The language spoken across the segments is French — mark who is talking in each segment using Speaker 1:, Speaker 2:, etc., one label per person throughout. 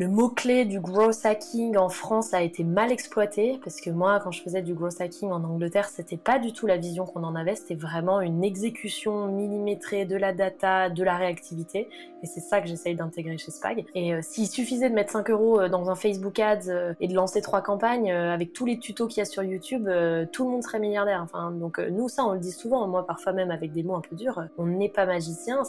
Speaker 1: le mot-clé du growth hacking en France a été mal exploité parce que moi, quand je faisais du growth hacking en Angleterre, c'était pas du tout la vision qu'on en avait. C'était vraiment une exécution millimétrée de la data, de la réactivité. Et c'est ça que j'essaye d'intégrer chez Spag. Et euh, s'il suffisait de mettre 5 euros euh, dans un Facebook Ads euh, et de lancer trois campagnes avec tous les tutos qu'il y a sur YouTube, tout le monde serait milliardaire. Enfin, donc nous, ça, on le dit souvent. Moi, parfois même avec des mots un peu durs, on n'est pas magicien.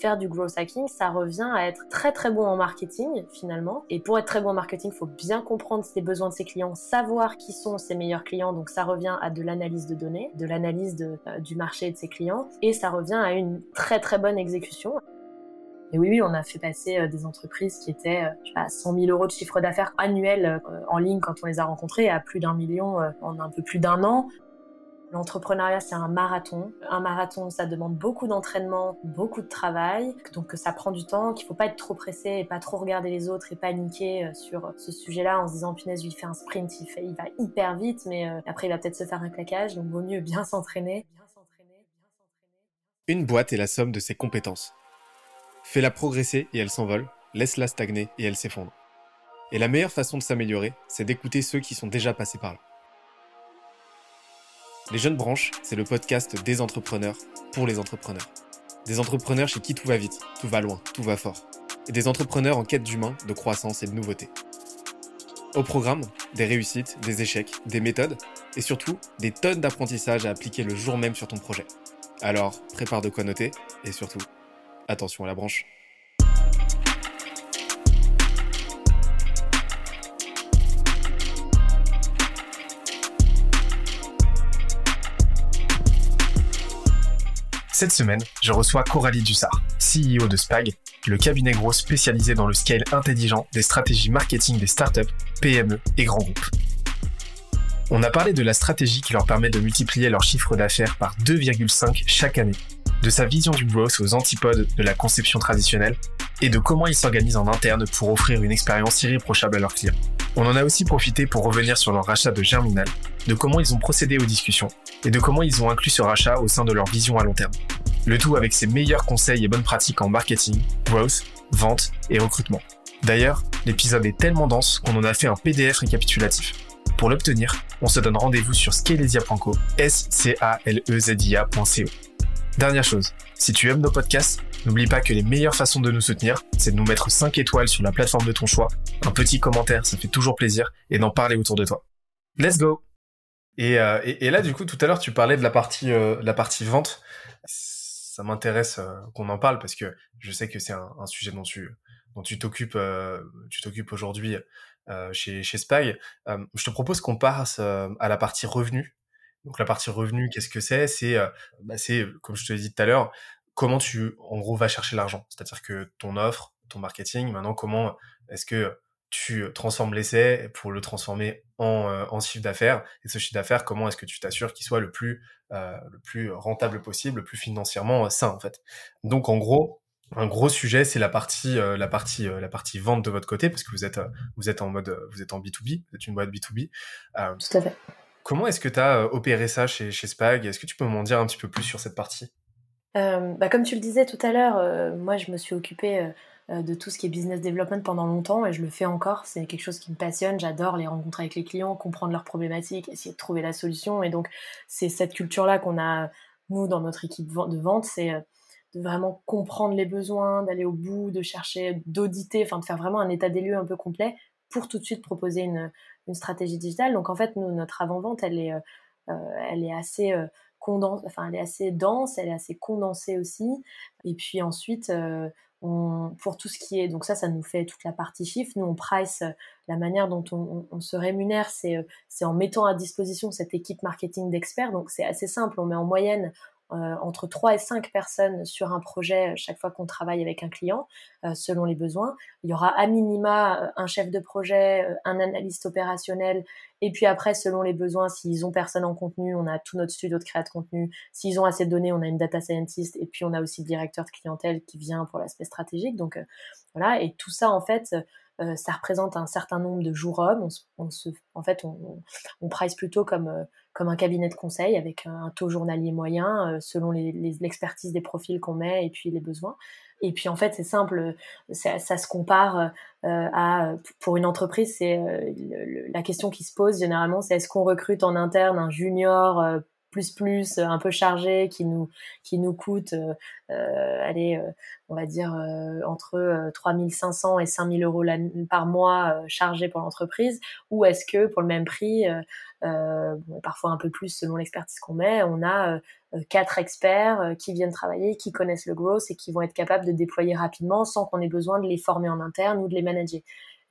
Speaker 1: Faire du growth hacking, ça revient à être très très bon en marketing finalement et pour être très bon en marketing, il faut bien comprendre les besoins de ses clients, savoir qui sont ses meilleurs clients. Donc ça revient à de l'analyse de données, de l'analyse euh, du marché et de ses clients. Et ça revient à une très très bonne exécution. Et oui, oui, on a fait passer euh, des entreprises qui étaient à 100 000 euros de chiffre d'affaires annuel euh, en ligne quand on les a rencontrées à plus d'un million en un peu plus d'un an. L'entrepreneuriat, c'est un marathon. Un marathon, ça demande beaucoup d'entraînement, beaucoup de travail, donc ça prend du temps, qu'il faut pas être trop pressé et pas trop regarder les autres et paniquer euh, sur ce sujet-là en se disant punaise, lui, il fait un sprint, il va hyper vite, mais euh, après, il va peut-être se faire un claquage, donc vaut mieux bien s'entraîner.
Speaker 2: Une boîte est la somme de ses compétences. Fais-la progresser et elle s'envole, laisse-la stagner et elle s'effondre. Et la meilleure façon de s'améliorer, c'est d'écouter ceux qui sont déjà passés par là. Les Jeunes Branches, c'est le podcast des entrepreneurs pour les entrepreneurs. Des entrepreneurs chez qui tout va vite, tout va loin, tout va fort. Et des entrepreneurs en quête d'humain, de croissance et de nouveauté. Au programme, des réussites, des échecs, des méthodes et surtout des tonnes d'apprentissages à appliquer le jour même sur ton projet. Alors, prépare de quoi noter et surtout, attention à la branche. Cette semaine, je reçois Coralie Dussard, CEO de Spag, le cabinet gros spécialisé dans le scale intelligent des stratégies marketing des startups, PME et grands groupes. On a parlé de la stratégie qui leur permet de multiplier leur chiffre d'affaires par 2,5 chaque année, de sa vision du growth aux antipodes de la conception traditionnelle et de comment ils s'organisent en interne pour offrir une expérience irréprochable à leurs clients. On en a aussi profité pour revenir sur leur rachat de Germinal, de comment ils ont procédé aux discussions et de comment ils ont inclus ce rachat au sein de leur vision à long terme. Le tout avec ses meilleurs conseils et bonnes pratiques en marketing, growth, vente et recrutement. D'ailleurs, l'épisode est tellement dense qu'on en a fait un PDF récapitulatif. Pour l'obtenir, on se donne rendez-vous sur scalezia.co, s c a l e z i. Dernière chose, si tu aimes nos podcasts, n'oublie pas que les meilleures façons de nous soutenir, c'est de nous mettre 5 étoiles sur la plateforme de ton choix, un petit commentaire, ça fait toujours plaisir, et d'en parler autour de toi. Let's go et, euh, et, là, du coup, tout à l'heure, tu parlais de la partie, euh, la partie vente. Ça m'intéresse euh, qu'on en parle parce que je sais que c'est un, sujet dont tu, dont tu t'occupes, tu t'occupes aujourd'hui chez, chez Spag. je te propose qu'on passe à la partie revenu donc la partie revenu, qu'est-ce que c'est? C'est, euh, bah, comme je te l'ai dit tout à l'heure, comment tu en gros vas chercher l'argent. C'est-à-dire que ton offre, ton marketing, maintenant comment est-ce que tu transformes l'essai pour le transformer en, euh, chiffre d'affaires? Et ce chiffre d'affaires comment est-ce que tu t'assures qu'il soit le plus euh, le plus rentable possible, le plus financièrement sain en fait? Donc en gros, un gros sujet, c'est la partie, la partie, la partie vente de votre côté, parce que vous êtes, vous êtes en mode, vous êtes en B2B, vous êtes une boîte B2B.
Speaker 1: Tout à fait.
Speaker 2: Comment est-ce que tu as euh, opéré ça chez, Spag? Est-ce que tu peux m'en dire un petit peu plus sur cette partie?
Speaker 1: Euh, bah, Comme tu le disais tout à l'heure, euh, moi je me suis occupée de tout ce qui est business development pendant longtemps et je le fais encore. C'est quelque chose qui me passionne. J'adore les rencontrer avec les clients, comprendre leurs problématiques, essayer de trouver la solution. Et donc c'est cette culture-là qu'on a, nous, dans notre équipe de vente, c'est de vraiment comprendre les besoins, d'aller au bout, de chercher, d'auditer, enfin de faire vraiment un état des lieux un peu complet pour tout de suite proposer une, une stratégie digitale. Donc en fait, nous, notre avant-vente, elle est, euh, euh, elle est assez euh, enfin elle est assez dense, elle est assez condensée aussi. Et puis ensuite, pour tout ce qui est, donc ça, ça nous fait toute la partie chiffre. Nous, on price la manière dont on, on se rémunère, c'est en mettant à disposition cette équipe marketing d'experts. Donc c'est assez simple. On met en moyenne entre 3 et 5 personnes sur un projet chaque fois qu'on travaille avec un client, euh, selon les besoins. Il y aura à minima euh, un chef de projet, un analyste opérationnel, et puis après, selon les besoins, s'ils ont personne en contenu, on a tout notre studio de création de contenu. S'ils ont assez de données, on a une data scientist, et puis on a aussi le directeur de clientèle qui vient pour l'aspect stratégique. Donc voilà, et tout ça en fait, ça représente un certain nombre de jours hommes. On, se, en fait, on, on, price plutôt comme comme un cabinet de conseil avec un taux journalier moyen euh, selon l'expertise des profils qu'on met et puis les besoins. Et puis en fait, c'est simple, ça, ça, se compare à pour une entreprise, c'est la question qui se pose généralement, c'est est-ce qu'on recrute en interne un junior plus plus un peu chargé qui nous qui nous coûte euh, euh allez euh, on va dire euh, entre 3500 et 5000 euros par mois chargé pour l'entreprise ou est-ce que pour le même prix parfois un peu plus selon l'expertise qu'on met on a quatre experts qui viennent travailler qui connaissent le growth et qui vont être capables de déployer rapidement sans qu'on ait besoin de les former en interne ou de les manager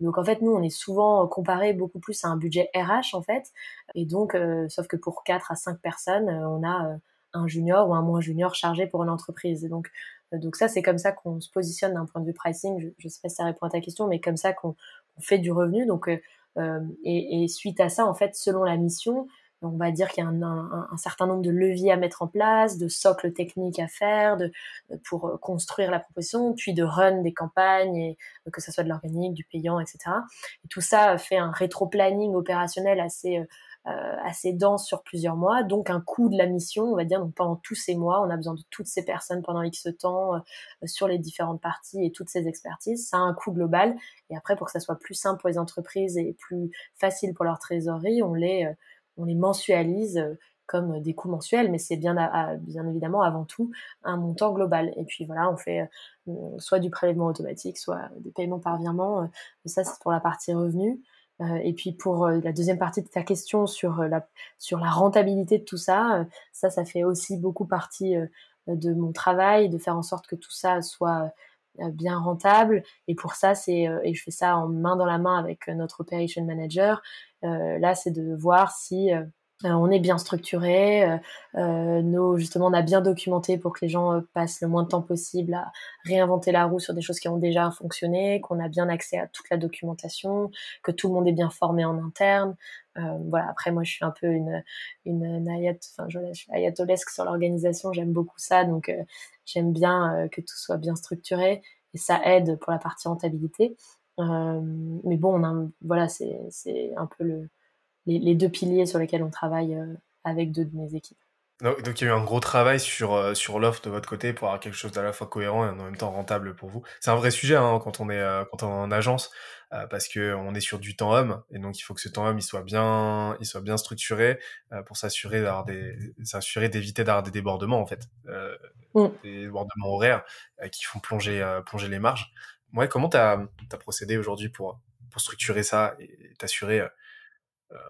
Speaker 1: donc en fait, nous, on est souvent comparé beaucoup plus à un budget RH en fait. Et donc, euh, sauf que pour 4 à 5 personnes, euh, on a euh, un junior ou un moins junior chargé pour une entreprise. donc, donc ça, c'est comme ça qu'on se positionne d'un point de vue pricing. Je, ne sais pas si ça répond à ta question, mais comme ça qu'on fait du revenu. Donc, et, et, suite à ça, en fait, selon la mission, on va dire qu'il y a un, certain nombre de leviers à mettre en place, de socles techniques à faire, de, pour euh, construire la proposition, puis de run des campagnes, et, euh, que ce soit de l'organique, du payant, etc. Et tout ça fait un rétro-planning opérationnel assez euh, assez dense sur plusieurs mois, donc un coût de la mission, on va dire, donc pendant tous ces mois, on a besoin de toutes ces personnes pendant X temps sur les différentes parties et toutes ces expertises, ça a un coût global, et après pour que ça soit plus simple pour les entreprises et plus facile pour leur trésorerie, on les on les mensualise euh, comme des coûts mensuels, mais c'est bien, bien évidemment avant tout un montant global. Et puis voilà, on fait euh, soit du prélèvement automatique, soit des paiements par virement. Euh, ça, c'est pour la partie revenu. Et puis pour la deuxième partie de ta question sur la, sur la rentabilité de tout ça, ça, ça fait aussi beaucoup partie de mon travail, de faire en sorte que tout ça soit bien rentable. Et pour ça, c'est et je fais ça en main dans la main avec notre operation manager. là, c'est de voir si on est bien structuré, euh, nos, justement on a bien documenté pour que les gens passent le moins de temps possible à réinventer la roue sur des choses qui ont déjà fonctionné, qu'on a bien accès à toute la documentation, que tout le monde est bien formé en interne. Euh, voilà. Après moi je suis un peu une une, une ayat, enfin je, suis ayatolesque sur l'organisation, j'aime beaucoup ça, donc j'aime bien que tout soit bien structuré et ça aide pour la partie rentabilité. mais bon, on a, voilà, c'est un peu le les, deux piliers sur lesquels on travaille euh, avec deux de mes équipes.
Speaker 2: Donc, il y a eu un gros travail sur, euh, sur l'offre de votre côté pour avoir quelque chose d'à la fois cohérent et en même temps rentable pour vous. C'est un vrai sujet hein, quand, on est, euh, quand on est en agence parce qu'on est sur du temps homme et donc il faut que ce temps homme il soit bien, il soit bien structuré pour s'assurer d'avoir des, s'assurer d'éviter d'avoir des débordements en fait, mm. des débordements horaires qui font plonger, plonger les marges. Ouais, comment tu as, as, procédé aujourd'hui pour, pour structurer ça et t'assurer euh,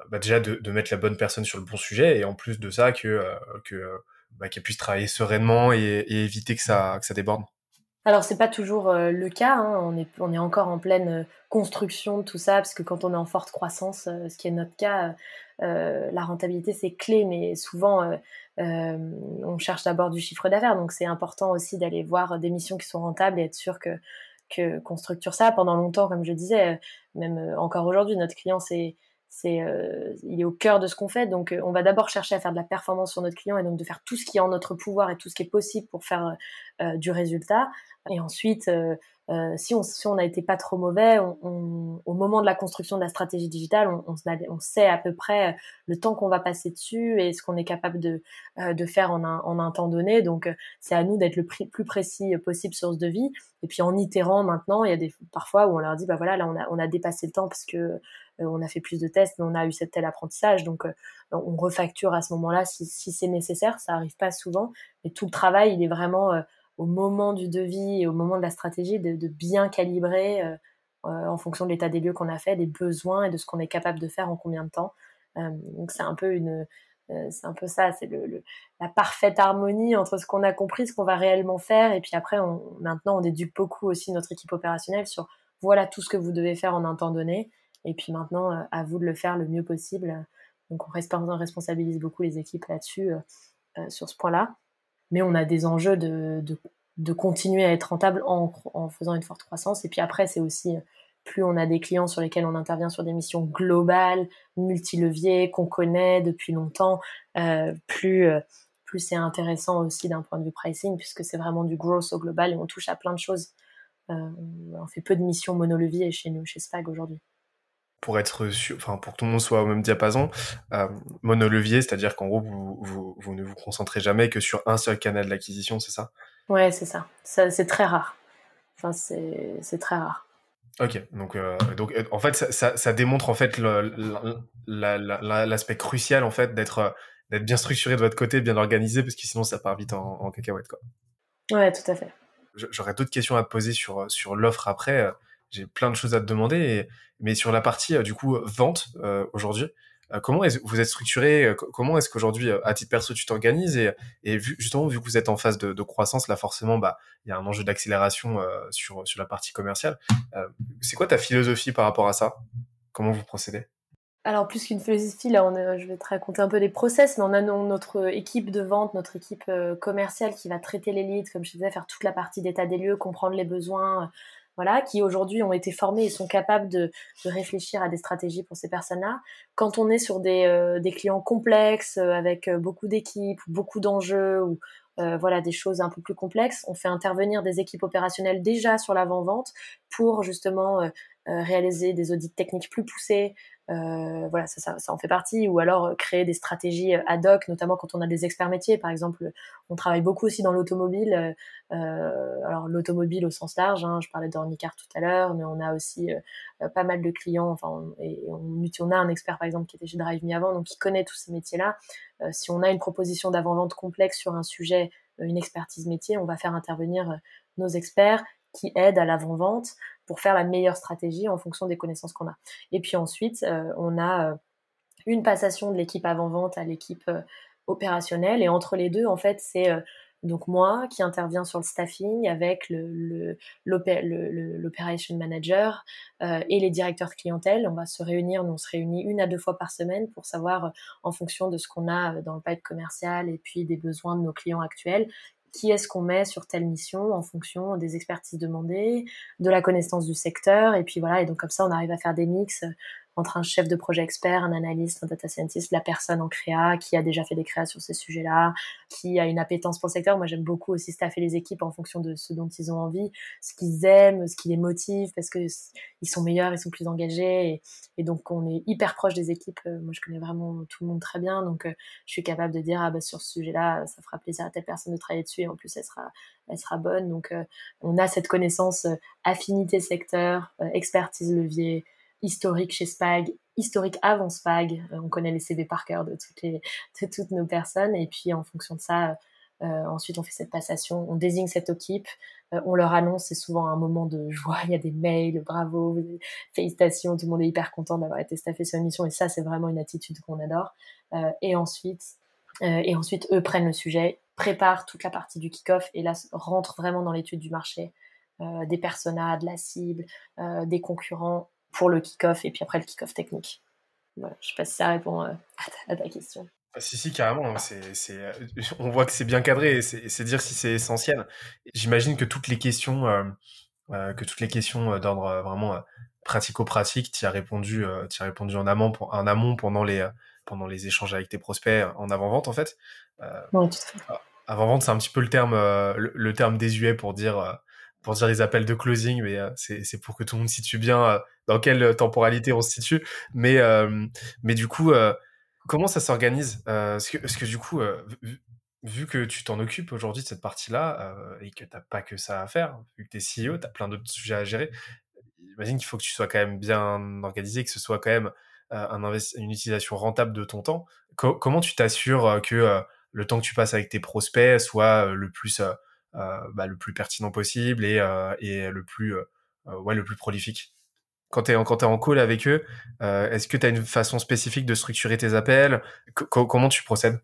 Speaker 2: bah déjà de, de, mettre la bonne personne sur le bon sujet et en plus de ça que euh, que bah, qu'elle puisse travailler sereinement et, et, éviter que ça que ça déborde.
Speaker 1: Alors c'est pas toujours euh, le cas, hein. on, est, on est encore en pleine construction de tout ça, parce que quand on est en forte croissance, ce qui est notre cas, la rentabilité c'est clé, mais souvent on cherche d'abord du chiffre d'affaires, donc c'est important aussi d'aller voir des missions qui sont rentables et être sûr que qu'on structure ça. Pendant longtemps, comme je disais, même encore aujourd'hui, notre client c'est c'est euh, il est au cœur de ce qu'on fait donc euh, on va d'abord chercher à faire de la performance sur notre client et donc de faire tout ce qui est en notre pouvoir et tout ce qui est possible pour faire euh, du résultat et ensuite euh, si, on, si on a été pas trop mauvais, on, au moment de la construction de la stratégie digitale, on, on, sait à peu près le temps qu'on va passer dessus et ce qu'on est capable de, euh, de faire en un, en un temps donné. Donc, euh, c'est à nous d'être le plus précis possible sur ce devis. Et puis, en itérant maintenant, il y a des parfois où on leur dit, bah voilà, là, on a, on a dépassé le temps parce que on a fait plus de tests, mais on a eu cet tel apprentissage. Donc, on refacture à ce moment-là si, c'est nécessaire. Ça arrive pas souvent, mais tout le travail, il est vraiment au moment du devis et au moment de la stratégie de, bien calibrer euh, euh, en fonction de l'état des lieux qu'on a fait, des besoins et de ce qu'on est capable de faire en combien de temps. Euh, donc c'est un peu une, c'est un peu ça, c'est le, la parfaite harmonie entre ce qu'on a compris, ce qu'on va réellement faire, et puis après, on, maintenant, on éduque beaucoup aussi notre équipe opérationnelle sur voilà tout ce que vous devez faire en un temps donné, et puis maintenant, à vous de le faire le mieux possible. Donc on responsabilise beaucoup les équipes là-dessus, sur ce point-là mais on a des enjeux de, de, continuer à être rentable en, en, faisant une forte croissance. Et puis après, c'est aussi plus on a des clients sur lesquels on intervient sur des missions globales, multi-leviers, qu'on connaît depuis longtemps, euh, plus, euh, plus c'est intéressant aussi d'un point de vue pricing, puisque c'est vraiment du growth au global et on touche à plein de choses. Euh, on fait peu de missions monolevier chez nous, chez Spag aujourd'hui
Speaker 2: pour être sûr, enfin pour que tout le monde soit au même diapason, euh, monolevier, c'est-à-dire qu'en gros vous, vous, vous, ne vous concentrez jamais que sur un seul canal d'acquisition, c'est ça?
Speaker 1: Ouais, c'est ça. ça c'est très rare. Enfin, c'est très rare.
Speaker 2: Ok, donc, donc en fait, ça, ça, démontre en fait l'aspect crucial en fait d'être d'être bien structuré de votre côté, bien organisé, parce que sinon ça part vite en, en cacahuète quoi.
Speaker 1: Ouais, tout à fait.
Speaker 2: J'aurais d'autres questions à te poser sur sur l'offre après. J'ai plein de choses à te demander, mais sur la partie du coup vente aujourd'hui, euh, comment vous êtes structuré euh, Comment est-ce qu'aujourd'hui, euh, à titre perso, tu t'organises et, justement, vu que vous êtes en phase de, croissance, là forcément, bah, il y a un enjeu d'accélération sur sur la partie commerciale. c'est quoi ta philosophie par rapport à ça? Comment vous procédez?
Speaker 1: Alors plus qu'une philosophie, là, je vais te raconter un peu les process, mais on a notre équipe de vente, notre équipe commerciale qui va traiter les leads, comme je disais, faire toute la partie d'état des lieux, comprendre les besoins, qui aujourd'hui ont été formés et sont capables de, réfléchir à des stratégies pour ces personnes-là. Quand on est sur des, euh, clients complexes, euh, avec euh, beaucoup d'équipes, beaucoup d'enjeux, ou voilà des choses un peu plus complexes, on fait intervenir des équipes opérationnelles déjà sur l'avant-vente pour justement réaliser des audits techniques plus poussés, euh, voilà, ça, en fait partie. Ou alors euh, créer des stratégies euh, ad hoc, notamment quand on a des experts métiers. Par exemple, on travaille beaucoup aussi dans l'automobile. alors l'automobile au sens large, hein, je parlais d'Ornicar tout à l'heure, mais on a aussi pas mal de clients. Enfin, on, on, a un expert par exemple qui était chez Drive Me avant, donc qui connaît tous ces métiers-là. si on a une proposition d'avant-vente complexe sur un sujet, une expertise métier, on va faire intervenir nos experts qui aident à l'avant-vente pour faire la meilleure stratégie en fonction des connaissances qu'on a. Et puis ensuite, euh, on a euh, une passation de l'équipe avant-vente à l'équipe euh, opérationnelle. Et entre les deux, en fait, c'est donc moi qui interviens sur le staffing avec le, l'operation manager et les directeurs clientèle. On va se réunir, on se réunit une à deux fois par semaine pour savoir en fonction de ce qu'on a dans le pipe commercial et puis des besoins de nos clients actuels, qui est-ce qu'on met sur telle mission en fonction des expertises demandées, de la connaissance du secteur, et puis voilà, et donc comme ça on arrive à faire des mix entre un chef de projet expert, un analyste, un data scientist, la personne en créa qui a déjà fait des créas sur ces sujets-là, qui a une appétence pour le secteur. Moi, j'aime beaucoup aussi staffer les équipes en fonction de ce dont ils ont envie, ce qu'ils aiment, ce qui les motive, parce que ils sont meilleurs, ils sont plus engagés, et, donc on est hyper proche des équipes. Euh, moi, je connais vraiment tout le monde très bien, donc euh, je suis capable de dire ah bah sur ce sujet-là, ça fera plaisir à telle personne de travailler dessus, et en plus elle sera, elle sera bonne. Donc euh, on a cette connaissance affinité secteur, expertise levier historique chez Spag, historique avant Spag. Euh, on connaît les CV par cœur de toutes, les, de toutes nos personnes. Et puis, en fonction de ça, euh, ensuite, on fait cette passation, on désigne cette équipe, euh, on leur annonce, c'est souvent un moment de joie, il y a des mails, bravo, félicitations, tout le monde est hyper content d'avoir été staffé sur une mission. Et ça, c'est vraiment une attitude qu'on adore. et ensuite, et ensuite, eux prennent le sujet, préparent toute la partie du kick-off et là rentrent vraiment dans l'étude du marché, des personas, de la cible, des concurrents pour le kick-off et puis après le kick-off technique. Voilà, je sais pas si ça répond euh, à, ta, question.
Speaker 2: Ah, si, si, carrément. C'est, euh, on voit que c'est bien cadré et c'est, dire si c'est essentiel. J'imagine que toutes les questions, euh, que toutes les questions d'ordre vraiment pratico-pratique, tu as répondu, as répondu en amont, en amont pendant les, pendant les échanges avec tes prospects en avant-vente, en fait. Avant-vente, c'est un petit peu le terme, le, terme désuet pour dire pour dire les appels de closing, mais euh, c'est pour que tout le monde situe bien euh, dans quelle temporalité on se situe. Mais, euh, mais du coup, comment ça s'organise Parce que, que du coup, vu, que tu t'en occupes aujourd'hui de cette partie-là et que tu pas que ça à faire, vu que tu es CEO, tu as plein d'autres sujets à gérer, j'imagine qu'il faut que tu sois quand même bien organisé, que ce soit quand même un une utilisation rentable de ton temps. comment tu t'assures que le temps que tu passes avec tes prospects soit le plus euh, bah, le plus pertinent possible et, euh, le plus euh, ouais le plus prolifique. Quand tu es, es, en call avec eux, est-ce que tu as une façon spécifique de structurer tes appels? Comment tu procèdes?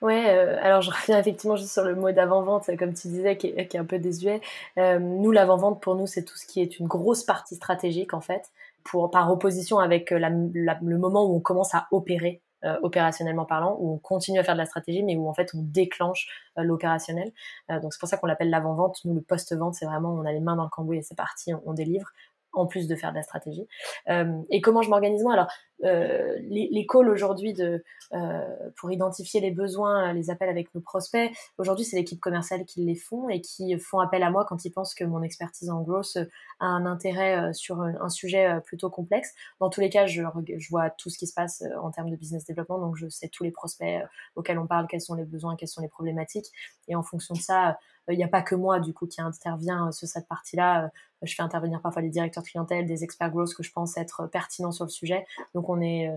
Speaker 1: Ouais, alors je reviens effectivement juste sur le mot d'avant-vente, comme tu disais, qui est, qui est un peu désuet. nous, l'avant-vente, pour nous, c'est tout ce qui est une grosse partie stratégique, en fait, pour, par opposition avec le moment où on commence à opérer euh, opérationnellement parlant, où on continue à faire de la stratégie, mais où en fait on déclenche euh, l'opérationnel. Euh, donc c'est pour ça qu'on l'appelle l'avant-vente. Nous, le post-vente, c'est vraiment on a les mains dans le cambouis et c'est parti, on délivre en plus de faire de la stratégie. Euh, et comment je m'organise moi? Alors, euh, les, les, calls aujourd'hui de euh, pour identifier les besoins, les appels avec nos prospects. Aujourd'hui, c'est l'équipe commerciale qui les font et qui font appel à moi quand ils pensent que mon expertise en growth a un intérêt sur un, sujet plutôt complexe. Dans tous les cas, je, je, vois tout ce qui se passe en termes de business développement, donc je sais tous les prospects auxquels on parle, quels sont les besoins, quelles sont les problématiques, et en fonction de ça, il n'y a pas que moi du coup qui intervient sur cette partie-là. je fais intervenir parfois les directeurs clientèle, des experts growth que je pense être pertinents sur le sujet. Donc on est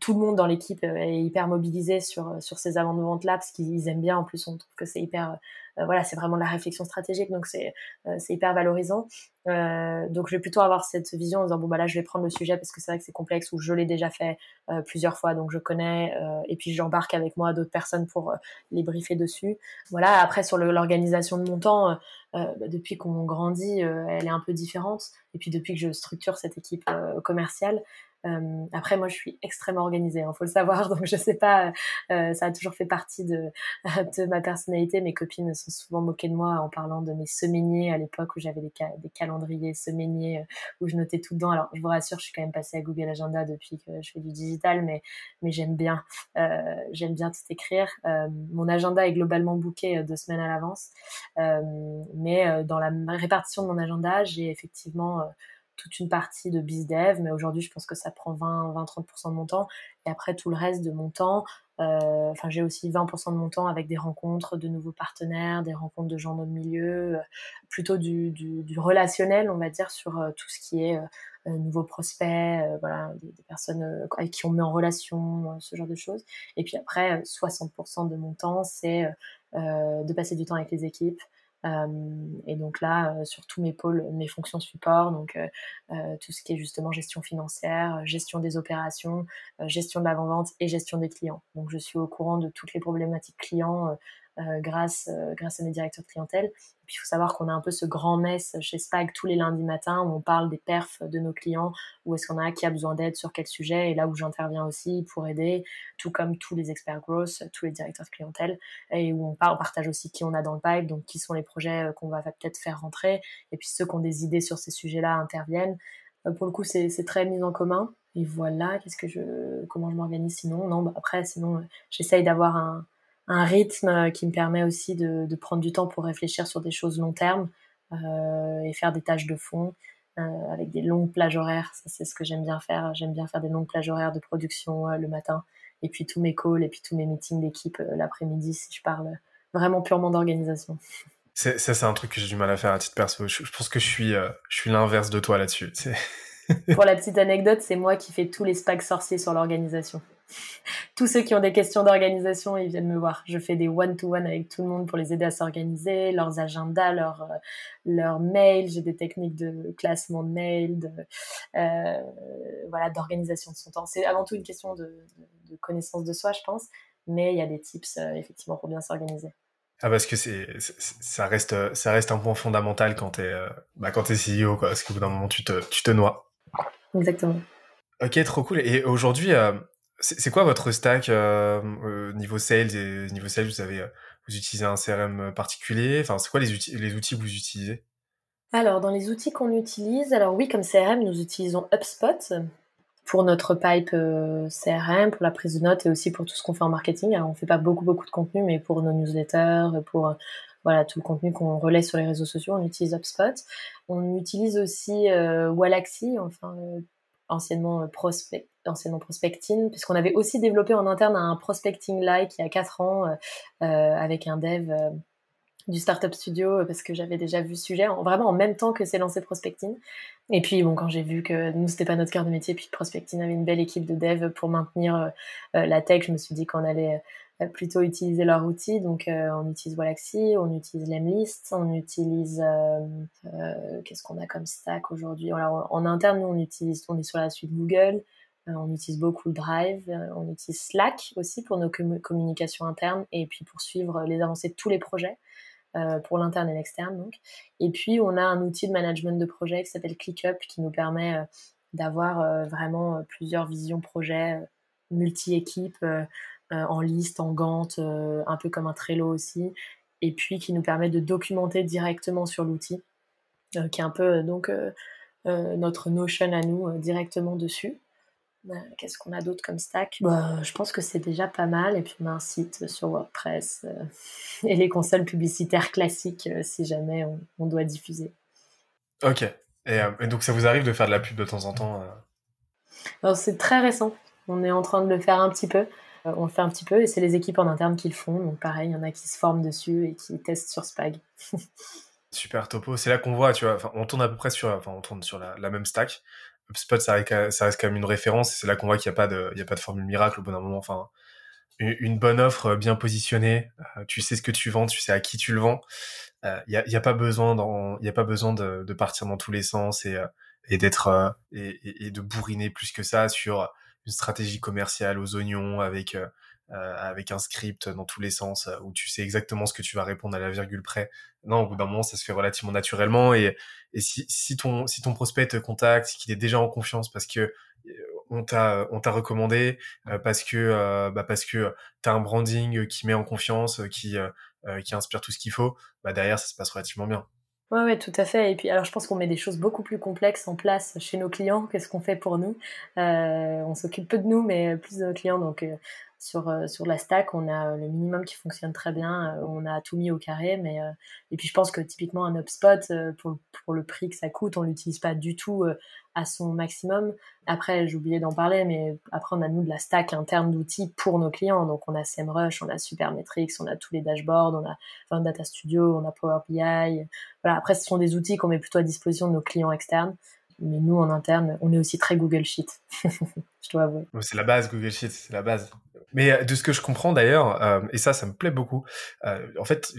Speaker 1: tout le monde dans l'équipe est hyper mobilisé sur sur ces avant de vente là parce qu'ils aiment bien. En plus, on trouve que c'est hyper voilà, c'est vraiment de la réflexion stratégique, donc c'est c'est hyper valorisant. donc je vais plutôt avoir cette vision en disant bon bah là je vais prendre le sujet parce que c'est vrai que c'est complexe ou je l'ai déjà fait plusieurs fois donc je connais et puis j'embarque avec moi d'autres personnes pour les briefer dessus. Voilà. Après sur l'organisation de mon temps, bah, depuis qu'on grandit, elle est un peu différente. Et puis depuis que je structure cette équipe commerciale, euh, après, moi, je suis extrêmement organisée, il hein, faut le savoir. Donc, je sais pas, euh, ça a toujours fait partie de, de ma personnalité. Mes copines se sont souvent moquées de moi en parlant de mes semainiers à l'époque où j'avais des, des, calendriers semainiers euh, où je notais tout dedans. Alors, je vous rassure, je suis quand même passée à Google Agenda depuis que je fais du digital, mais, mais j'aime bien, euh, j'aime bien tout écrire. Euh, mon agenda est globalement booké deux semaines à l'avance, mais dans la répartition de mon agenda, j'ai effectivement toute une partie de BizDev, mais aujourd'hui, je pense que ça prend 20-30% de mon temps. Et après, tout le reste de mon temps, euh, j'ai aussi 20% de mon temps avec des rencontres de nouveaux partenaires, des rencontres de gens dans le milieu, euh, plutôt du, relationnel, on va dire, sur euh, tout ce qui est nouveaux prospects, voilà, des, des, personnes avec qui on met en relation, ce genre de choses. Et puis après, 60% de mon temps, c'est de passer du temps avec les équipes, euh, et donc là, euh, sur tous mes pôles, mes fonctions support, donc euh, tout ce qui est justement gestion financière, gestion des opérations, gestion de l'avant-vente et gestion des clients. Donc je suis au courant de toutes les problématiques clients euh, grâce, euh, grâce à mes directeurs de clientèle. Et puis il faut savoir qu'on a un peu ce grand mess chez Spag tous les lundis matins où on parle des perfs de nos clients, où est-ce qu'on a qui a besoin d'aide sur quel sujet, et là où j'interviens aussi pour aider, tout comme tous les experts growth, tous les directeurs de clientèle, et où on, parle, on partage aussi qui on a dans le pipe, donc qui sont les projets euh, qu'on va peut-être faire rentrer, et puis ceux qui ont des idées sur ces sujets-là interviennent. Pour le coup, c'est très mis en commun. Et voilà, qu'est-ce que je, comment je m'organise sinon? Non, bah après, sinon, j'essaye d'avoir un, un rythme euh, qui me permet aussi de, de, prendre du temps pour réfléchir sur des choses long terme euh, et faire des tâches de fond euh, avec des longues plages horaires. Ça, c'est ce que j'aime bien faire. J'aime bien faire des longues plages horaires de production euh, le matin et puis tous mes calls et puis tous mes meetings d'équipe l'après-midi si je parle vraiment purement d'organisation.
Speaker 2: Ça, c'est un truc que j'ai du mal à faire à titre perso. Je, je pense que je suis, je suis l'inverse de toi là-dessus.
Speaker 1: Pour la petite anecdote, c'est moi qui fais tous les spags sorciers sur l'organisation. Tous ceux qui ont des questions d'organisation, ils viennent me voir. Je fais des one-to-one avec tout le monde pour les aider à s'organiser, leurs agendas, leurs euh, leurs mails. J'ai des techniques de classement de mails, de, euh, voilà, d'organisation de son temps. C'est avant tout une question de, de, connaissance de soi, je pense, mais il y a des tips euh, effectivement pour bien s'organiser.
Speaker 2: Ah parce que c'est ça reste ça reste un point fondamental quand t'es euh, bah quand t'es CEO quoi parce qu'au bout d'un moment tu te tu te noies.
Speaker 1: Exactement.
Speaker 2: Ok trop cool et aujourd'hui c'est quoi votre stack euh, niveau sales niveau sales vous avez vous utilisez un CRM particulier? Enfin c'est quoi les outils les outils que vous utilisez?
Speaker 1: Alors dans les outils qu'on utilise alors oui comme CRM nous utilisons HubSpot pour notre pipe CRM pour la prise de notes et aussi pour tout ce qu'on fait en marketing. Alors on fait pas beaucoup beaucoup de contenu mais pour nos newsletters pour voilà tout le contenu qu'on relaie sur les réseaux sociaux on utilise HubSpot. On utilise aussi euh, Wallaxy enfin anciennement prospect anciennement prospecting, puisqu'on avait aussi développé en interne un prospecting like il y a 4 ans euh, euh, avec un dev euh, du Startup Studio parce que j'avais déjà vu ce sujet en, vraiment en même temps que c'est lancé prospecting. Et puis bon, quand j'ai vu que nous c'était pas notre cœur de métier, puis prospecting avait une belle équipe de dev pour maintenir la tech, je me suis dit qu'on allait plutôt utiliser leur outil. Donc on utilise Wallaxy, on utilise Lemlist, on utilise qu'est-ce qu'on a comme stack aujourd'hui? Alors en interne, nous on utilise, on est sur la suite Google. Euh, on utilise beaucoup Drive, euh, on utilise Slack aussi pour nos communications internes et puis pour suivre les avancées de tous les projets. Euh, pour l'interne et l'externe. Et puis on a un outil de management de projet qui s'appelle ClickUp qui nous permet d'avoir vraiment plusieurs visions projets multi-équipes en liste, en Gantt, un peu comme un Trello aussi, et puis qui nous permet de documenter directement sur l'outil, qui est un peu donc notre Notion à nous directement dessus. Bah, qu'est-ce qu'on a d'autre comme stack? Bah, Je pense que c'est déjà pas mal. Et puis on a un site sur WordPress euh, et les consoles publicitaires classiques euh, si jamais on, doit diffuser.
Speaker 2: Ok. Euh, et, donc ça vous arrive de faire de la pub de temps en temps
Speaker 1: Alors c'est très récent. On est en train de le faire un petit peu. on le fait un petit peu et c'est les équipes en interne qui le font. Donc pareil, il y en a qui se forment dessus et qui testent sur Spag.
Speaker 2: Super topo. C'est là qu'on voit, tu vois, on tourne à peu près sur, enfin, on tourne sur la, même stack. HubSpot, ça reste, ça reste quand même une référence. C'est là qu'on voit qu'il n'y a pas de, il a pas de formule miracle au bon moment. Enfin, une, bonne offre bien positionnée. Euh, tu sais ce que tu vends, tu sais à qui tu le vends. Il euh, n'y a, pas besoin il y a pas besoin de, partir dans tous les sens et, euh, d'être et, de bourriner plus que ça sur une stratégie commerciale aux oignons avec euh, avec un script dans tous les sens euh, où tu sais exactement ce que tu vas répondre à la virgule près. Non, au bout d'un moment, ça se fait relativement naturellement et, si, ton si ton prospect te contacte, qu'il est déjà en confiance parce que euh, on t'a on t'a recommandé parce que bah parce que t'as un branding qui met en confiance, qui qui inspire tout ce qu'il faut, bah derrière ça se passe relativement bien.
Speaker 1: Ouais, ouais, tout à fait. Et puis, alors, je pense qu'on met des choses beaucoup plus complexes en place chez nos clients quest ce qu'on fait pour nous. Euh, on s'occupe peu de nous, mais plus de nos clients. Donc, euh, sur la stack, on a le minimum qui fonctionne très bien, euh, on a tout mis au carré, mais euh, et puis je pense que typiquement un HubSpot, pour, pour le prix que ça coûte, on l'utilise pas du tout à son maximum. Après, j'ai oublié d'en parler, mais après on a nous de la stack interne d'outils pour nos clients, donc on a SEMrush, on a Supermetrics, on a tous les dashboards, on a enfin, Data Studio, on a Power BI. Voilà, après ce sont des outils qu'on met plutôt à disposition de nos clients externes mais nous en interne, on est aussi très Google Sheet. je dois avouer.
Speaker 2: C'est la base, Google Sheet, c'est la base. Mais euh, de ce que je comprends d'ailleurs, euh, et ça, ça me plaît beaucoup, euh, en fait,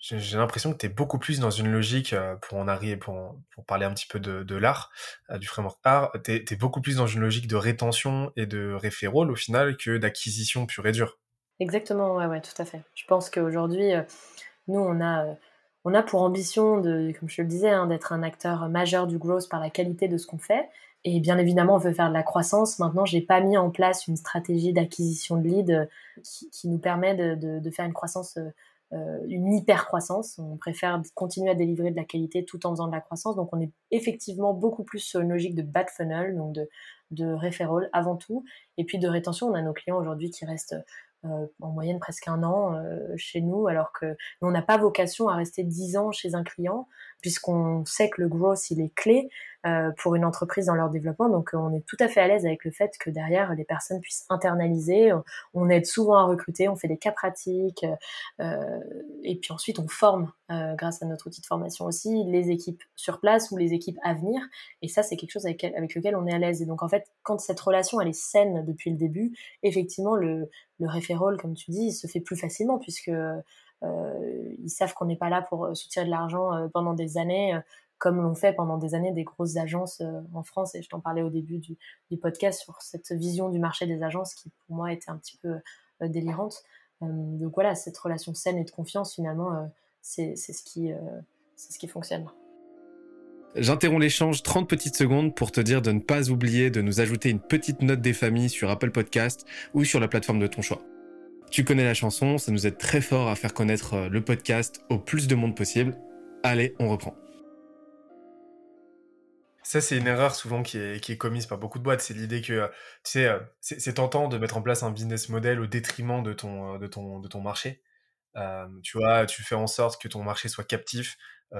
Speaker 2: j'ai l'impression que tu es beaucoup plus dans une logique, pour en arriver, pour, pour parler un petit peu de, l'art, du framework art, tu es, beaucoup plus dans une logique de rétention et de référol au final que d'acquisition pure et dure.
Speaker 1: Exactement, ouais, ouais, tout à fait. Je pense qu'aujourd'hui, nous, on a, on a pour ambition, de, comme je le disais, hein, d'être un acteur majeur du growth par la qualité de ce qu'on fait, et bien évidemment, on veut faire de la croissance. Maintenant, j'ai pas mis en place une stratégie d'acquisition de leads euh, qui, nous permet de, faire une croissance, euh, euh, une hyper croissance. On préfère continuer à délivrer de la qualité tout en faisant de la croissance. Donc, on est effectivement beaucoup plus sur une logique de bad funnel, donc de, de avant tout. Et puis de rétention, on a nos clients aujourd'hui qui restent en moyenne presque un an chez nous, alors que on n'a pas vocation à rester dix ans chez un client, puisqu'on sait que le growth il est clé euh, pour une entreprise dans leur développement. Donc, on est tout à fait à l'aise avec le fait que derrière, les personnes puissent internaliser. On aide souvent à recruter, on fait des cas pratiques, euh, et puis ensuite, on forme, euh, grâce à notre outil de formation aussi, les équipes sur place ou les équipes à venir. Et ça, c'est quelque chose avec, lequel on est à l'aise. Et donc, en fait, quand cette relation, elle est saine depuis le début, effectivement, le, le comme tu dis, se fait plus facilement puisque euh, ils savent qu'on n'est pas là pour soutirer de l'argent pendant des années comme l'ont fait pendant des années des grosses agences euh, en France. Et je t'en parlais au début du, podcast sur cette vision du marché des agences qui, pour moi, était un petit peu euh, délirante. Euh, donc voilà, cette relation saine et de confiance, finalement, c'est ce, qui, ce qui fonctionne.
Speaker 2: J'interromps l'échange 30 petites secondes pour te dire de ne pas oublier de nous ajouter une petite note des familles sur Apple Podcast ou sur la plateforme de ton choix. Tu connais la chanson, ça nous aide très fort à faire connaître le podcast au plus de monde possible. Allez, on reprend. Ça, c'est une erreur souvent qui est, commise par beaucoup de boîtes. C'est l'idée que, tu sais, euh, c'est tentant de mettre en place un business model au détriment de ton, euh, de ton, de ton marché. Euh, tu vois, tu fais en sorte que ton marché soit captif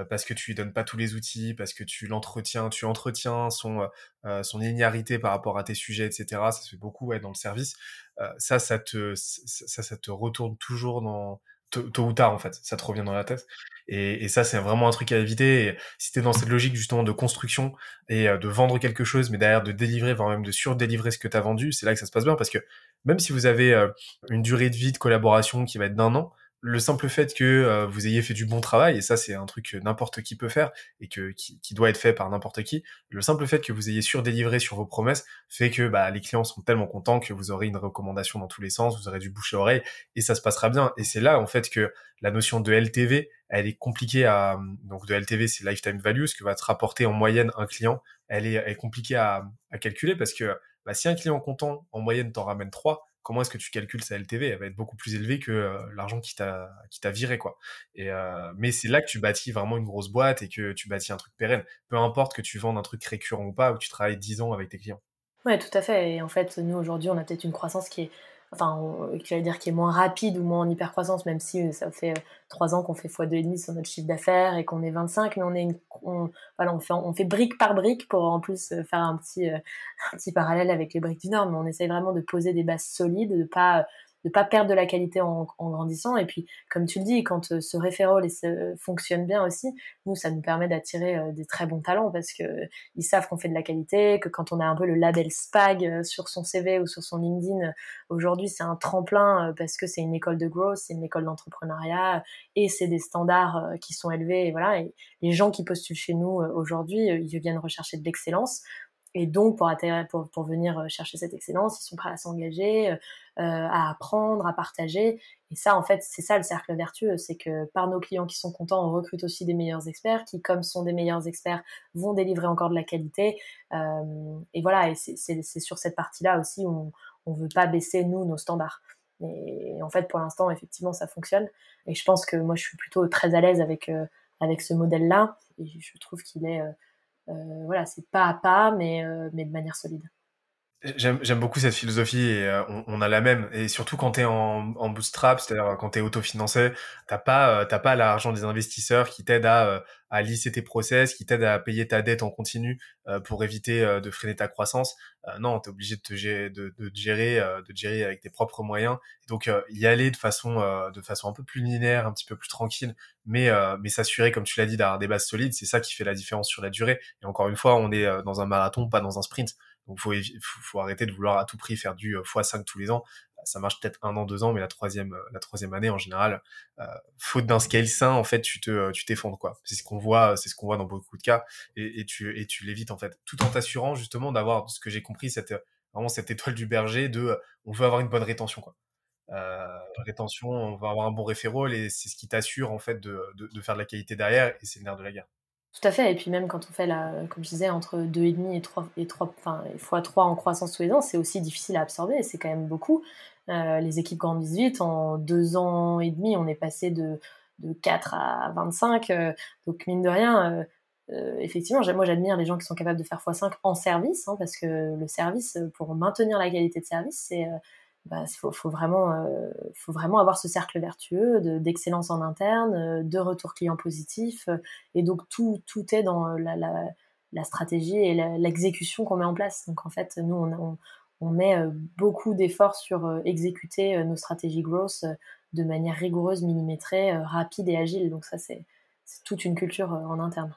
Speaker 2: parce que tu lui donnes pas tous les outils, parce que tu l'entretiens, tu entretiens son, son linéarité par rapport à tes sujets, etc. Ça se fait beaucoup ouais, dans le service. ça, ça te, ça, ça te retourne toujours dans, tôt, ou tard en fait, ça te revient dans la tête. Et, et ça, c'est vraiment un truc à éviter. Et si t'es dans cette logique justement de construction et euh, de vendre quelque chose, mais derrière de délivrer, voire même de surdélivrer ce que t'as vendu, c'est là que ça se passe bien parce que même si vous avez euh, une durée de vie de collaboration qui va être d'un an, le simple fait que euh, vous ayez fait du bon travail, et ça c'est un truc que n'importe qui peut faire et que qui, qui doit être fait par n'importe qui, le simple fait que vous ayez surdélivré sur vos promesses fait que bah, les clients sont tellement contents que vous aurez une recommandation dans tous les sens, vous aurez du bouche à oreille et ça se passera bien. Et c'est là en fait que la notion de LTV, elle est compliquée à donc de LTV c'est lifetime value, ce que va te rapporter en moyenne un client, elle est, elle est compliquée à, à calculer parce que bah, si un client content en moyenne t'en ramène 3, comment est-ce que tu calcules sa LTV Elle va être beaucoup plus élevée que euh, l'argent qui t'a viré quoi. Et euh, mais c'est là que tu bâtis vraiment une grosse boîte et que tu bâtis un truc pérenne. Peu importe que tu vendes un truc récurrent ou pas, ou que tu travailles 10 ans avec tes clients.
Speaker 1: Ouais, tout à fait. Et en fait, nous aujourd'hui, on a peut-être une croissance qui est enfin, j'allais dire qui est moins rapide ou moins en hyper croissance, même si ça fait trois ans qu'on fait x2,5 sur notre chiffre d'affaires et qu'on est 25, mais on est voilà, on fait, on fait brique par brique pour en plus faire un petit, un petit parallèle avec les briques du Nord, mais on essaye vraiment de poser des bases solides, de pas de pas perdre de la qualité en, grandissant. Et puis, comme tu le dis, quand euh, ce référent fonctionne bien aussi, nous, ça nous permet d'attirer euh, des très bons talents parce que ils savent qu'on fait de la qualité, que quand on a un peu le label SPAG euh, sur son CV ou sur son LinkedIn, aujourd'hui, c'est un tremplin parce que c'est une école de growth, c'est une école d'entrepreneuriat et c'est des standards qui sont élevés. Et voilà, et les gens qui postulent chez nous aujourd'hui, ils viennent rechercher de l'excellence. Et donc, pour, pour, pour, venir euh, chercher cette excellence, ils sont prêts à s'engager, euh, à apprendre, à partager. Et ça, en fait, c'est ça le cercle vertueux, c'est que par nos clients qui sont contents, on recrute aussi des meilleurs experts, qui, comme sont des meilleurs experts, vont délivrer encore de la qualité. Euh, et voilà, et c'est sur cette partie-là aussi où on ne veut pas baisser, nous, nos standards. Et, en fait, pour l'instant, effectivement, ça fonctionne. Et je pense que moi, je suis plutôt très à l'aise avec, euh, avec ce modèle-là. Et je trouve qu'il est euh, voilà, c'est pas à pas, mais, euh, mais de manière solide.
Speaker 2: J'aime beaucoup cette philosophie et euh, on, a la même. Et surtout quand tu es en, en, bootstrap, c'est-à-dire quand tu es autofinancé, t'as pas, t'as pas l'argent des investisseurs qui t'aident à, à lisser tes process, qui t'aident à payer ta dette en continu pour éviter de freiner ta croissance. non, tu es obligé de te gérer, de, de, gérer, de gérer avec tes propres moyens. Donc y aller de façon, de façon un peu plus linéaire, un petit peu plus tranquille, mais, mais s'assurer, comme tu l'as dit, d'avoir des bases solides, c'est ça qui fait la différence sur la durée. Et encore une fois, on est dans un marathon, pas dans un sprint. Donc faut, faut, arrêter de vouloir à tout prix faire du x5 euh, tous les ans. Ça marche peut-être un an, deux ans, mais la troisième, euh, la troisième année en général, euh, faute d'un scale sain, en fait, tu te, tu t'effondres quoi. C'est ce qu'on voit, c'est ce qu'on voit dans beaucoup de cas, et, tu, et tu l'évites en fait, tout en t'assurant justement d'avoir, ce que j'ai compris, cette vraiment cette étoile du berger de, on veut avoir une bonne rétention quoi. Euh, rétention, on va avoir un bon référol et c'est ce qui t'assure en fait de, de, de, faire de la qualité derrière et c'est le nerf de la guerre.
Speaker 1: Tout à fait. Et puis même quand on fait, la, comme je disais, entre 2,5 et 3, et 3 enfin, fois 3 en croissance tous les ans, c'est aussi difficile à absorber. C'est quand même beaucoup. Euh, les équipes grandissent vite. En deux ans et demi, on est passé de, de 4 à 25. Euh, donc mine de rien, euh, effectivement, moi j'admire les gens qui sont capables de faire x5 en service, hein, parce que le service, pour maintenir la qualité de service, c'est bah, faut, faut, vraiment, euh, faut vraiment avoir ce cercle vertueux d'excellence en interne, euh, de retour client positif, euh, et donc tout, tout est dans la, la, la stratégie et l'exécution qu'on met en place. Donc en fait, nous, on, on, met beaucoup d'efforts sur exécuter nos stratégies growth de manière rigoureuse, millimétrée, rapide et agile. Donc ça, c'est toute une culture en interne.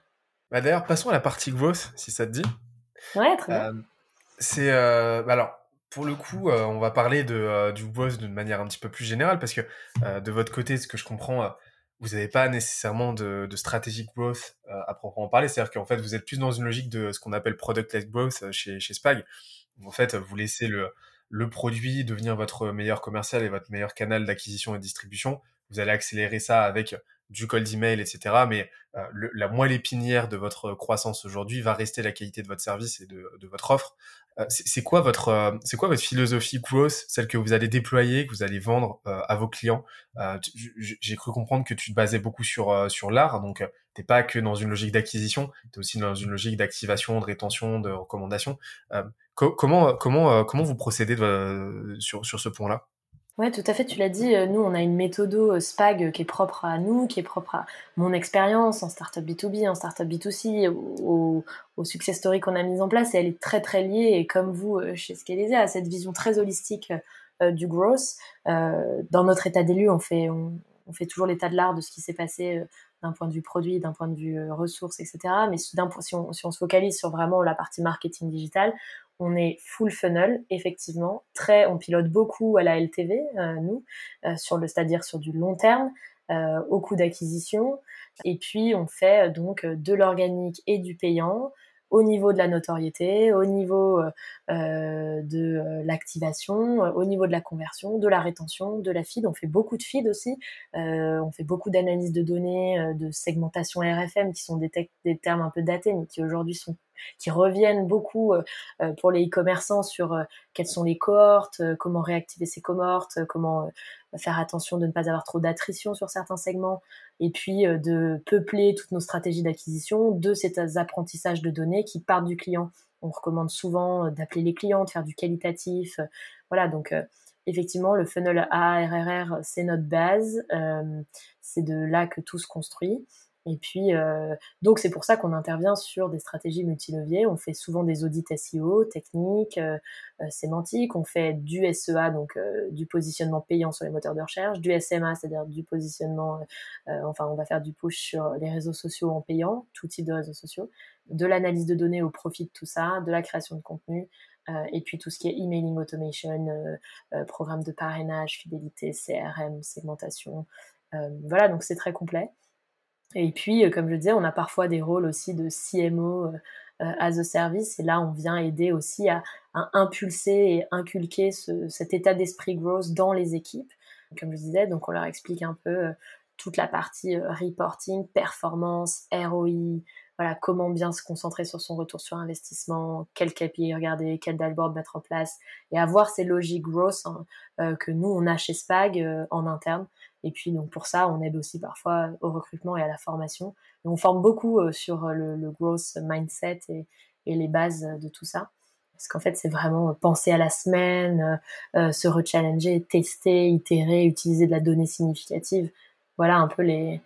Speaker 2: Bah D'ailleurs, passons à la partie growth, si ça te dit.
Speaker 1: Ouais, très bien.
Speaker 2: c'est bah alors pour le coup, euh, on va parler de, euh, du boss d'une manière un petit peu plus générale parce que euh, de votre côté, ce que je comprends, vous n'avez pas nécessairement de, de strategic growth à proprement parler. C'est-à-dire qu'en fait, vous êtes plus dans une logique de ce qu'on appelle product-led growth chez, chez Spag. En fait, vous laissez le, le produit devenir votre meilleur commercial et votre meilleur canal d'acquisition et distribution. Vous allez accélérer ça avec du cold email, etc. Mais la moelle épinière de votre croissance aujourd'hui va rester la qualité de votre service et de, de votre offre. Euh, c'est quoi votre euh, c'est quoi votre philosophie growth, celle que vous allez déployer, que vous allez vendre euh, à vos clients? J'ai cru comprendre que tu te basais beaucoup sur sur l'art, donc t'es pas que dans une logique d'acquisition, tu es aussi dans une logique d'activation, de rétention, de recommandation. comment comment comment vous procédez sur sur ce point-là
Speaker 1: Ouais, tout à fait, tu l'as dit, nous on a une méthode SPAG qui est propre à nous, qui est propre à mon expérience en startup B2B, en startup B2C, au, au success story qu'on a mis en place, et elle est très très liée, et comme vous euh, chez Scalese, à cette vision très holistique euh, du growth. Euh, dans notre état d'élu, on fait, on, on, fait toujours l'état de l'art de ce qui s'est passé d'un point de vue produit, d'un point de vue ressources, etc. Mais si on, si on se focalise sur vraiment la partie marketing digital, on est full funnel, effectivement. Très, on pilote beaucoup à la LTV, euh, nous, euh, sur le, c'est-à-dire sur du long terme, euh, au coût d'acquisition. Et puis, on fait donc de l'organique et du payant au niveau de la notoriété, au niveau de l'activation, au niveau de la conversion, de la rétention, de la feed. On fait beaucoup de feed aussi. on fait beaucoup d'analyses de données, de segmentation RFM, qui sont des, des termes un peu datés, mais qui aujourd'hui sont qui reviennent beaucoup euh, euh, pour les e-commerçants sur euh, quelles sont les cohortes, comment réactiver ces cohortes, comment faire attention de ne pas avoir trop d'attrition sur certains segments, et puis de peupler toutes nos stratégies d'acquisition de ces apprentissages de données qui partent du client. On recommande souvent d'appeler les clients, de faire du qualitatif. Voilà, donc effectivement, le funnel ARRR, c'est notre base. c'est de là que tout se construit. Et puis, euh, donc c'est pour ça qu'on intervient sur des stratégies multileviers. On fait souvent des audits SEO, techniques, euh, euh, sémantiques. On fait du SEA, donc du positionnement payant sur les moteurs de recherche, du SMA, c'est-à-dire du positionnement. enfin, on va faire du push sur les réseaux sociaux en payant, tout type de réseaux sociaux, de l'analyse de données au profit de tout ça, de la création de contenu. et puis tout ce qui est emailing automation, programme de parrainage, fidélité, CRM, segmentation. voilà, donc c'est très complet. Et puis, euh, comme je disais, on a parfois des rôles aussi de CMO euh, euh, as a service. Et là, on vient aider aussi à, impulser et inculquer cet état d'esprit growth dans les équipes. Comme je disais, donc on leur explique un peu toute la partie reporting, performance, ROI, voilà, comment bien se concentrer sur son retour sur investissement, quel KPI regarder, quel dashboard mettre en place, et avoir ces logiques growth hein, que nous, on a chez Spag en interne. Et puis donc pour ça, on aide aussi parfois au recrutement et à la formation. On forme beaucoup euh, sur euh, le, growth mindset et, les bases de tout ça. Parce qu'en fait, c'est vraiment penser à la semaine, euh, se rechallenger, tester, itérer, utiliser de la donnée significative. Voilà un peu les,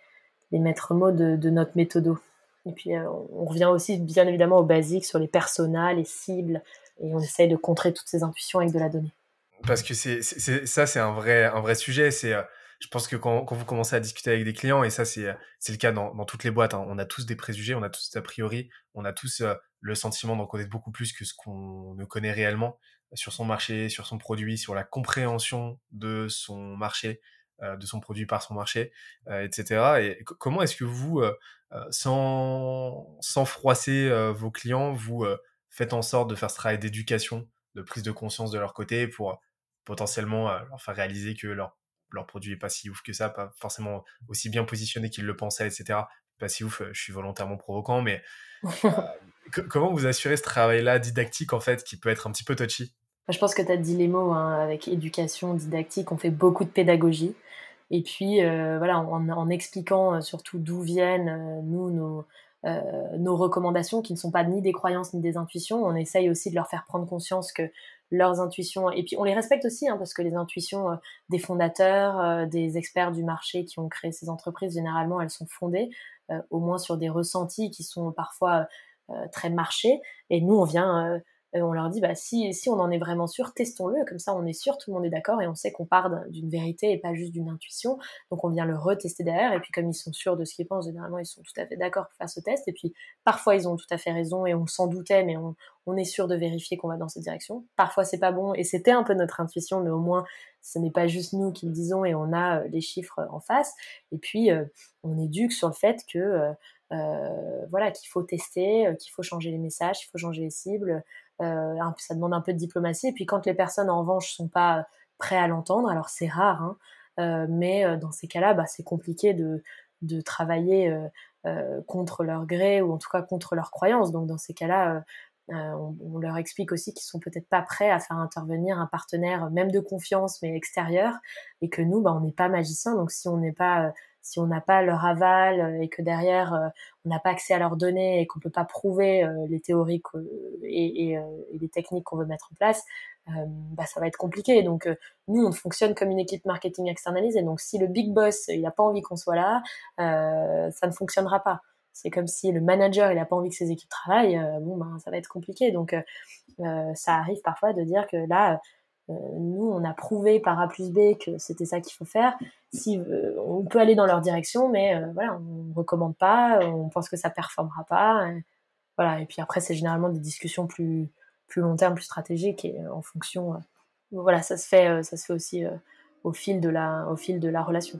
Speaker 1: les maîtres mots de, de notre méthodo. Et puis, on revient aussi bien évidemment aux basiques sur les personas, les cibles, et on essaye de contrer toutes ces intuitions avec de la donnée.
Speaker 2: Parce que c'est, ça, c'est un vrai, un vrai sujet. C'est je pense que quand, quand, vous commencez à discuter avec des clients, et ça c'est le cas dans, dans, toutes les boîtes, hein, on a tous des préjugés, on a tous a priori, on a tous euh, le sentiment d'en connaître beaucoup plus que ce qu'on ne connaît réellement sur son marché, sur son produit, sur la compréhension de son marché, euh, de son produit par son marché, euh, etc. Et comment est-ce que vous, sans, sans froisser vos clients, vous faites en sorte de faire ce travail d'éducation, de prise de conscience de leur côté pour potentiellement leur faire réaliser que leur leur produit est pas si ouf que ça, pas forcément aussi bien positionné qu'ils le pensaient, etc. Pas si ouf, euh, je suis volontairement provoquant, mais euh, comment vous assurez ce travail-là didactique, en fait, qui peut être un petit peu touchy?
Speaker 1: Je pense que tu as dit les mots, hein, avec éducation, didactique, on fait beaucoup de pédagogie. Et puis, euh, voilà, en, en, expliquant surtout d'où viennent, nous, nos, nos recommandations qui ne sont pas ni des croyances ni des intuitions. On essaye aussi de leur faire prendre conscience que leurs intuitions. Et puis on les respecte aussi, hein, parce que les intuitions euh, des fondateurs, euh, des experts du marché qui ont créé ces entreprises, généralement, elles sont fondées euh, au moins sur des ressentis qui sont parfois très marchés. Et nous, on vient on leur dit bah si si on en est vraiment sûr, testons-le, comme ça on est sûr, tout le monde est d'accord et on sait qu'on part d'une vérité et pas juste d'une intuition. Donc on vient le retester derrière et puis comme ils sont sûrs de ce qu'ils pensent, généralement ils sont tout à fait d'accord pour faire ce test et puis parfois ils ont tout à fait raison et on s'en doutait mais on, est sûr de vérifier qu'on va dans cette direction. Parfois c'est pas bon et c'était un peu notre intuition mais au moins ce n'est pas juste nous qui le disons et on a euh, les chiffres en face et puis euh, on éduque sur le fait que euh, voilà qu'il faut tester, qu'il faut changer les messages, qu'il faut changer les cibles, euh, ça demande un peu de diplomatie. Et puis quand les personnes en revanche sont pas prêts à l'entendre, alors c'est rare, hein, euh, mais euh, dans ces cas-là, bah, c'est compliqué de, de travailler contre leur gré ou en tout cas contre leurs croyances. Donc dans ces cas-là, on, on, leur explique aussi qu'ils sont peut-être pas prêts à faire intervenir un partenaire, même de confiance, mais extérieur, et que nous, bah, on n'est pas magicien. Donc si on n'est pas si on n'a pas leur aval euh, et que derrière euh, on n'a pas accès à leurs données et qu'on peut pas prouver euh, les théories et, les techniques qu'on veut mettre en place, bah, ça va être compliqué. Donc nous, on fonctionne comme une équipe marketing externalisée. Donc si le big boss il n'a pas envie qu'on soit là, ça ne fonctionnera pas. C'est comme si le manager il n'a pas envie que ses équipes travaillent, bon ben ça va être compliqué. Donc ça arrive parfois de dire que là nous, on a prouvé par A plus B que c'était ça qu'il faut faire. Si, euh, on peut aller dans leur direction, mais euh, voilà, on recommande pas, on pense que ça performera pas. Et, voilà. Et puis après, c'est généralement des discussions plus, plus long terme, plus stratégiques et en fonction. voilà, ça se fait, ça se fait aussi au fil de la, au fil de la relation.